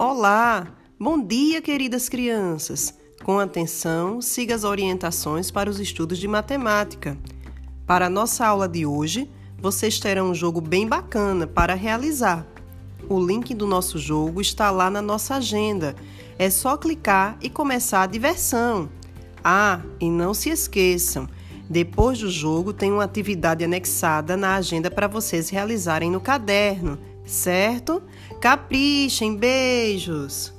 Olá! Bom dia, queridas crianças! Com atenção, siga as orientações para os estudos de matemática. Para a nossa aula de hoje, vocês terão um jogo bem bacana para realizar. O link do nosso jogo está lá na nossa agenda. É só clicar e começar a diversão. Ah, e não se esqueçam, depois do jogo tem uma atividade anexada na agenda para vocês realizarem no caderno certo? Caprichem, beijos!